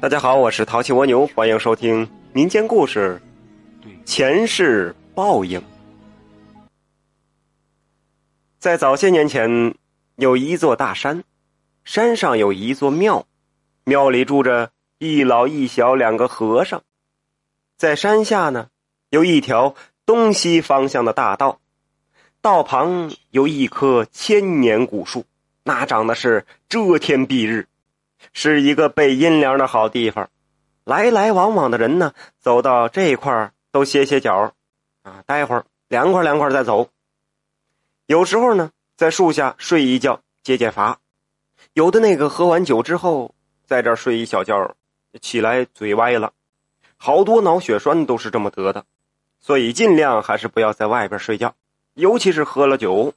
大家好，我是淘气蜗牛，欢迎收听民间故事《前世报应》。在早些年前，有一座大山，山上有一座庙，庙里住着一老一小两个和尚。在山下呢，有一条东西方向的大道，道旁有一棵千年古树，那长得是遮天蔽日。是一个背阴凉的好地方，来来往往的人呢，走到这块儿都歇歇脚，啊，待会儿凉快凉快再走。有时候呢，在树下睡一觉解解乏；有的那个喝完酒之后，在这儿睡一小觉，起来嘴歪了，好多脑血栓都是这么得的。所以尽量还是不要在外边睡觉，尤其是喝了酒。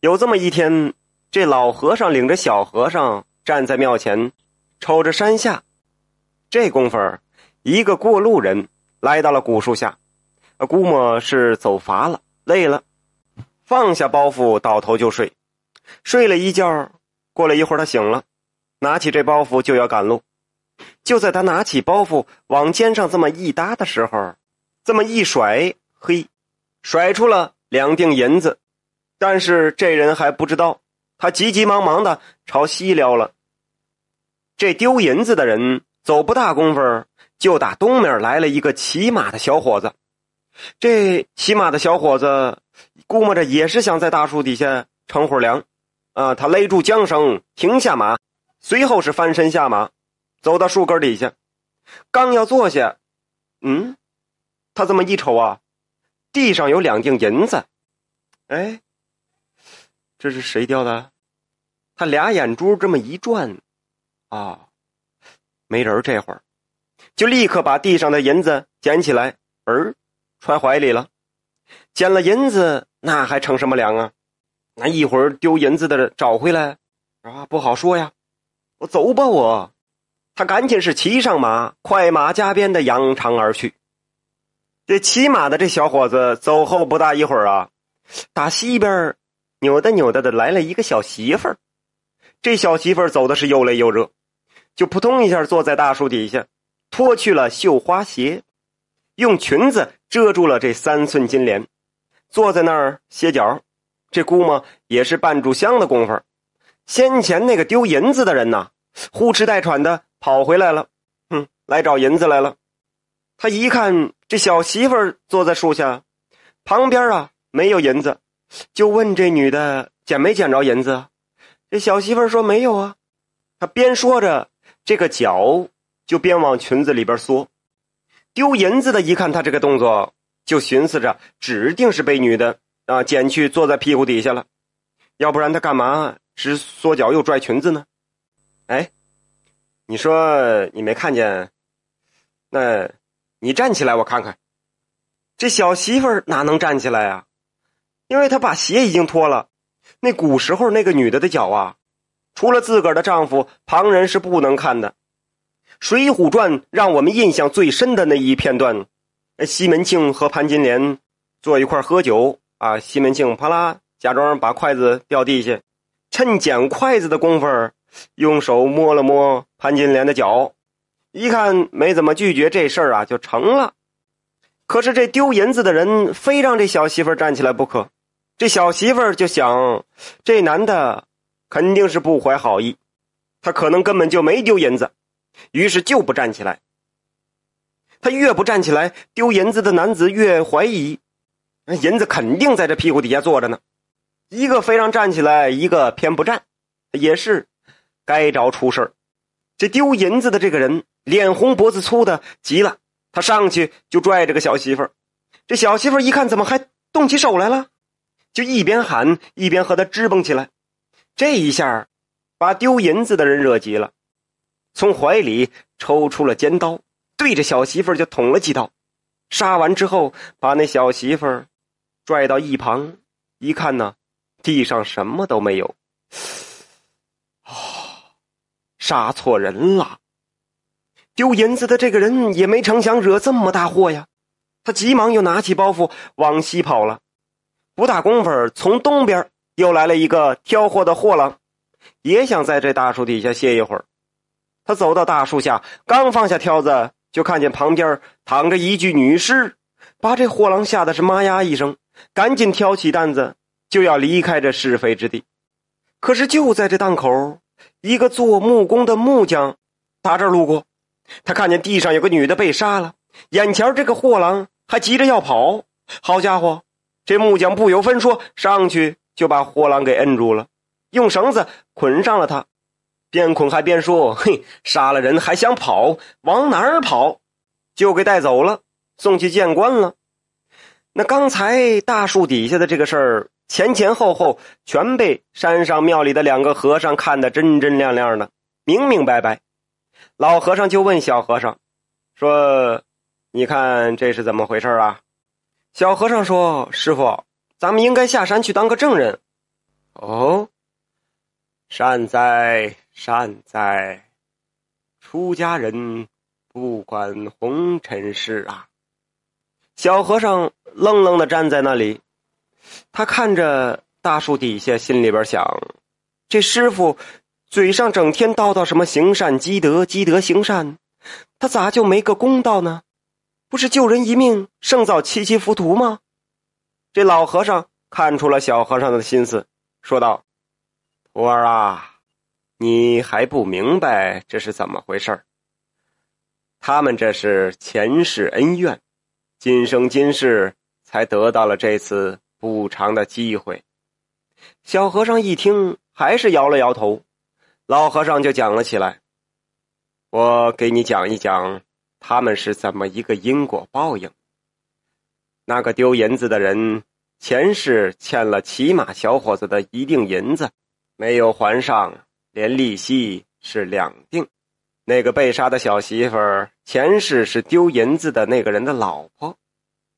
有这么一天，这老和尚领着小和尚。站在庙前，瞅着山下。这功夫一个过路人来到了古树下，估摸是走乏了、累了，放下包袱，倒头就睡。睡了一觉，过了一会儿，他醒了，拿起这包袱就要赶路。就在他拿起包袱往肩上这么一搭的时候，这么一甩，嘿，甩出了两锭银子。但是这人还不知道。他急急忙忙的朝西撩了。这丢银子的人走不大功夫，就打东面来了一个骑马的小伙子。这骑马的小伙子估摸着也是想在大树底下乘会儿凉，啊，他勒住缰绳，停下马，随后是翻身下马，走到树根底下，刚要坐下，嗯，他这么一瞅啊，地上有两锭银子，哎，这是谁掉的？他俩眼珠这么一转，啊，没人这会儿，就立刻把地上的银子捡起来，儿，揣怀里了。捡了银子，那还成什么粮啊？那一会儿丢银子的找回来，啊，不好说呀。我走吧，我。他赶紧是骑上马，快马加鞭的扬长而去。这骑马的这小伙子走后不大一会儿啊，打西边扭哒扭哒的来了一个小媳妇儿。这小媳妇儿走的是又累又热，就扑通一下坐在大树底下，脱去了绣花鞋，用裙子遮住了这三寸金莲，坐在那儿歇脚。这估摸也是半炷香的功夫。先前那个丢银子的人呐，呼哧带喘的跑回来了，哼，来找银子来了。他一看这小媳妇儿坐在树下，旁边啊没有银子，就问这女的捡没捡着银子。这小媳妇说：“没有啊。”她边说着，这个脚就边往裙子里边缩。丢银子的一看他这个动作，就寻思着，指定是被女的啊捡去坐在屁股底下了。要不然他干嘛直缩脚又拽裙子呢？哎，你说你没看见？那，你站起来我看看。这小媳妇哪能站起来啊？因为她把鞋已经脱了。那古时候那个女的的脚啊，除了自个儿的丈夫，旁人是不能看的。《水浒传》让我们印象最深的那一片段，西门庆和潘金莲坐一块喝酒啊，西门庆啪啦假装把筷子掉地下，趁捡筷子的功夫，用手摸了摸潘金莲的脚，一看没怎么拒绝这事儿啊，就成了。可是这丢银子的人非让这小媳妇站起来不可。这小媳妇儿就想，这男的肯定是不怀好意，他可能根本就没丢银子，于是就不站起来。他越不站起来，丢银子的男子越怀疑，那银子肯定在这屁股底下坐着呢。一个非让站起来，一个偏不站，也是该着出事儿这丢银子的这个人脸红脖子粗的急了，他上去就拽这个小媳妇儿。这小媳妇儿一看，怎么还动起手来了？就一边喊一边和他支蹦起来，这一下把丢银子的人惹急了，从怀里抽出了尖刀，对着小媳妇就捅了几刀。杀完之后，把那小媳妇拽到一旁，一看呢，地上什么都没有。啊，杀错人了！丢银子的这个人也没成想惹这么大祸呀，他急忙又拿起包袱往西跑了。不大功夫，从东边又来了一个挑货的货郎，也想在这大树底下歇一会儿。他走到大树下，刚放下挑子，就看见旁边躺着一具女尸，把这货郎吓得是妈呀一声，赶紧挑起担子就要离开这是非之地。可是就在这档口，一个做木工的木匠打这儿路过，他看见地上有个女的被杀了，眼前这个货郎还急着要跑。好家伙，这木匠不由分说上去就把货郎给摁住了，用绳子捆上了他。边捆还边说：“嘿，杀了人还想跑？往哪儿跑？就给带走了，送去见官了。”那刚才大树底下的这个事儿，前前后后全被山上庙里的两个和尚看得真真亮亮的，明明白白。老和尚就问小和尚：“说，你看这是怎么回事啊？”小和尚说：“师傅，咱们应该下山去当个证人。”哦，善哉。善哉，出家人不管红尘事啊！小和尚愣愣的站在那里，他看着大树底下，心里边想：这师傅嘴上整天叨叨什么行善积德、积德行善，他咋就没个公道呢？不是救人一命胜造七级浮屠吗？这老和尚看出了小和尚的心思，说道：“徒儿啊。”你还不明白这是怎么回事他们这是前世恩怨，今生今世才得到了这次补偿的机会。小和尚一听，还是摇了摇头。老和尚就讲了起来：“我给你讲一讲，他们是怎么一个因果报应。那个丢银子的人，前世欠了骑马小伙子的一锭银子，没有还上。”连利息是两锭，那个被杀的小媳妇儿前世是丢银子的那个人的老婆，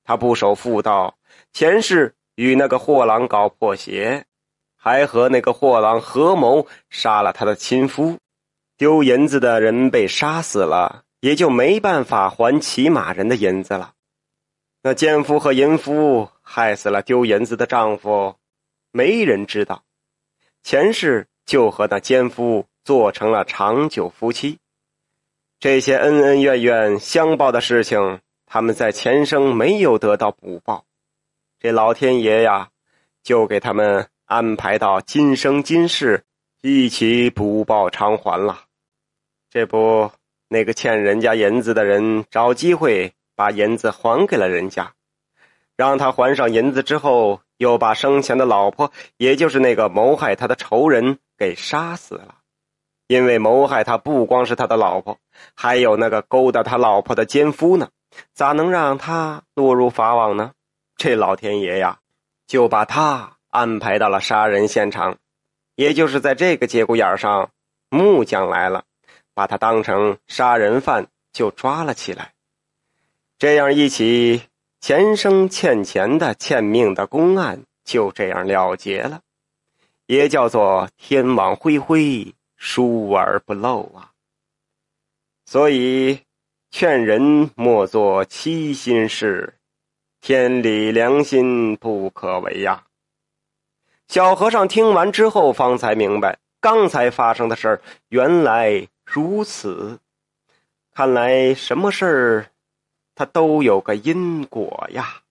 她不守妇道，前世与那个货郎搞破鞋，还和那个货郎合谋杀了他的亲夫。丢银子的人被杀死了，也就没办法还骑马人的银子了。那奸夫和淫夫害死了丢银子的丈夫，没人知道，前世。就和那奸夫做成了长久夫妻，这些恩恩怨怨相报的事情，他们在前生没有得到补报，这老天爷呀，就给他们安排到今生今世一起补报偿还了。这不，那个欠人家银子的人找机会把银子还给了人家，让他还上银子之后，又把生前的老婆，也就是那个谋害他的仇人。给杀死了，因为谋害他不光是他的老婆，还有那个勾搭他老婆的奸夫呢，咋能让他落入法网呢？这老天爷呀，就把他安排到了杀人现场，也就是在这个节骨眼上，木匠来了，把他当成杀人犯就抓了起来。这样一起前生欠钱的、欠命的公案就这样了结了。也叫做天网恢恢，疏而不漏啊。所以劝人莫做欺心事，天理良心不可违呀。小和尚听完之后，方才明白刚才发生的事儿原来如此。看来什么事儿，它都有个因果呀。